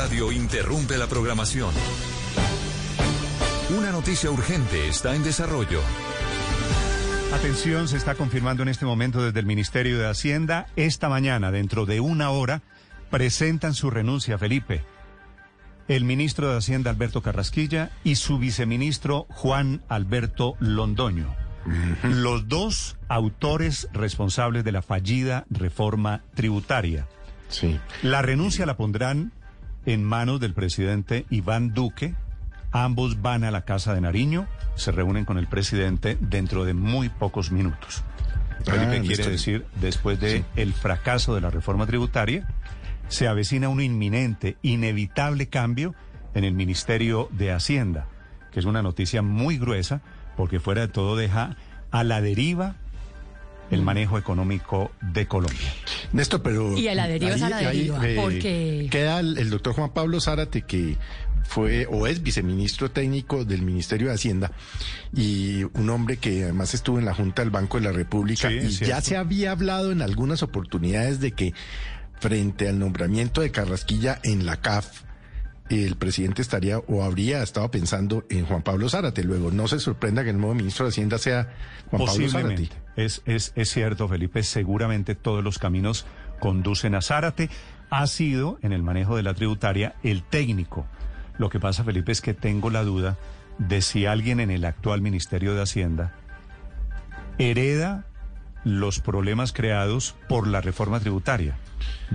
Radio interrumpe la programación. Una noticia urgente está en desarrollo. Atención, se está confirmando en este momento desde el Ministerio de Hacienda. Esta mañana, dentro de una hora, presentan su renuncia, Felipe. El ministro de Hacienda, Alberto Carrasquilla, y su viceministro, Juan Alberto Londoño. Los dos autores responsables de la fallida reforma tributaria. Sí. La renuncia la pondrán en manos del presidente Iván Duque. Ambos van a la Casa de Nariño, se reúnen con el presidente dentro de muy pocos minutos. Felipe Ah, quiere decir, después de el fracaso de la reforma tributaria, se avecina un inminente, inevitable cambio en el Ministerio de Hacienda, que es una noticia muy gruesa, porque fuera de todo deja a la deriva el manejo económico de Colombia. Néstor, pero... Y a la deriva es a la deriva, porque- Queda el, el doctor Juan Pablo Zárate, que fue o es viceministro técnico del Ministerio de Hacienda y un hombre que además estuvo en la Junta del Banco de la República Sí, y ya se había hablado en algunas oportunidades de que frente al nombramiento de Carrasquilla en la CAF, el presidente estaría o habría estado pensando en Juan Pablo Zárate. Luego, no se sorprenda que el nuevo ministro de Hacienda sea Juan Pablo Zárate. Es, es, es cierto, Felipe, seguramente todos los caminos conducen a Zárate. Ha sido, en el manejo de la tributaria, el técnico. Lo que pasa, Felipe, es que tengo la duda de si alguien en el actual Ministerio de Hacienda hereda los problemas creados por la reforma tributaria.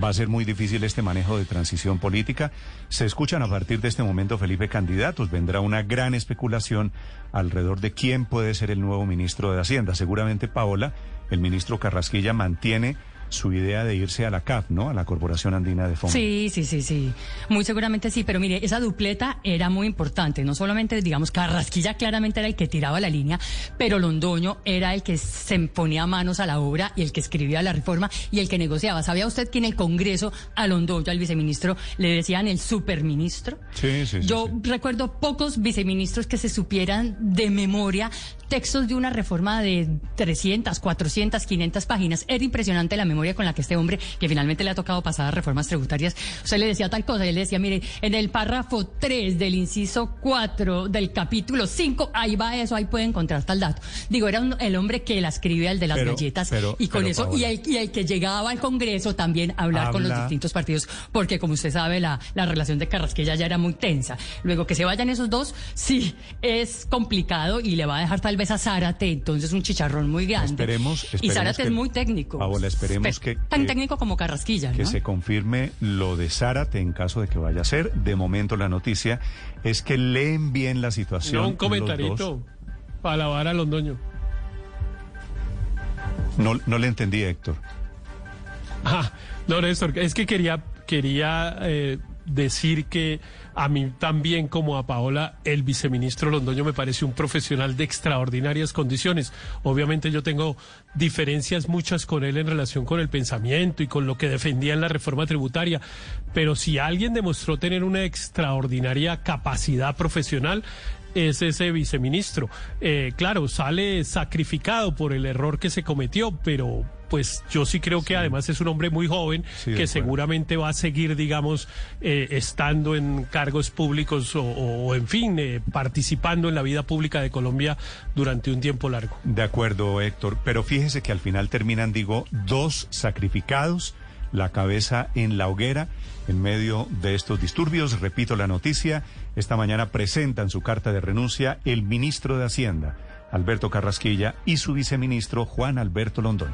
Va a ser muy difícil este manejo de transición política. Se escuchan a partir de este momento, Felipe, candidatos. Vendrá una gran especulación alrededor de quién puede ser el nuevo ministro de Hacienda. Seguramente Paola, el ministro Carrasquilla, mantiene su idea de irse a la CAF, ¿no? A la Corporación Andina de Fondo. Sí, sí, sí, sí. Muy seguramente sí, pero mire, esa dupleta era muy importante. No solamente, digamos, Carrasquilla claramente era el que tiraba la línea, pero Londoño era el que se ponía manos a la obra y el que escribía la reforma y el que negociaba. ¿Sabía usted que en el Congreso a Londoño, al viceministro, le decían el superministro? Sí, sí, sí, Yo sí. recuerdo pocos viceministros que se supieran de memoria textos de una reforma de 300, 400, 500 páginas. Era impresionante la memoria con la que este hombre, que finalmente le ha tocado pasar a reformas tributarias, usted le decía tal cosa, y él le decía, mire, en el párrafo 3 del inciso 4 del capítulo 5, ahí va eso, ahí puede encontrar tal dato. Digo, era un- el hombre que la escribía, el de las Pero- galletas, pero- y con pero, eso, y el, y el que llegaba al Congreso también a hablar con los distintos partidos, porque como usted sabe, la, la relación de Carrasquilla ya era muy tensa. Luego que se vayan esos dos, sí, es complicado y le va a dejar tal vez a Zárate, entonces un chicharrón muy grande. Esperemos- y esperemos Zárate que- es muy técnico. Paola, esperemos Que- Tan que- técnico como Carrasquilla, que ¿no? se confirme lo de Zárate en caso de que vaya a ser. De momento la noticia es que leen bien la situación. No, un los comentarito dos. para alabar a Londoño. No, no le entendí, Héctor. Ah, no, Néstor, es que quería, quería eh, decir que a mí también, como a Paola, el viceministro Londoño me parece un profesional de extraordinarias condiciones. Obviamente yo tengo diferencias muchas con él en relación con el pensamiento y con lo que defendía en la reforma tributaria, pero si alguien demostró tener una extraordinaria capacidad profesional, es ese viceministro. Eh, claro, sale sacrificado por el error que se cometió, pero pues yo sí creo que además es un hombre muy joven Sí, que seguramente va a seguir, digamos, eh, estando en cargos públicos o, o, en fin, eh, participando en la vida pública de Colombia durante un tiempo largo. De acuerdo, Héctor. Pero fíjese que al final terminan, digo, dos sacrificados, la cabeza en la hoguera en medio de estos disturbios. Repito la noticia. Esta mañana presentan su carta de renuncia el ministro de Hacienda, Alberto Carrasquilla, y su viceministro, Juan Alberto Londoño.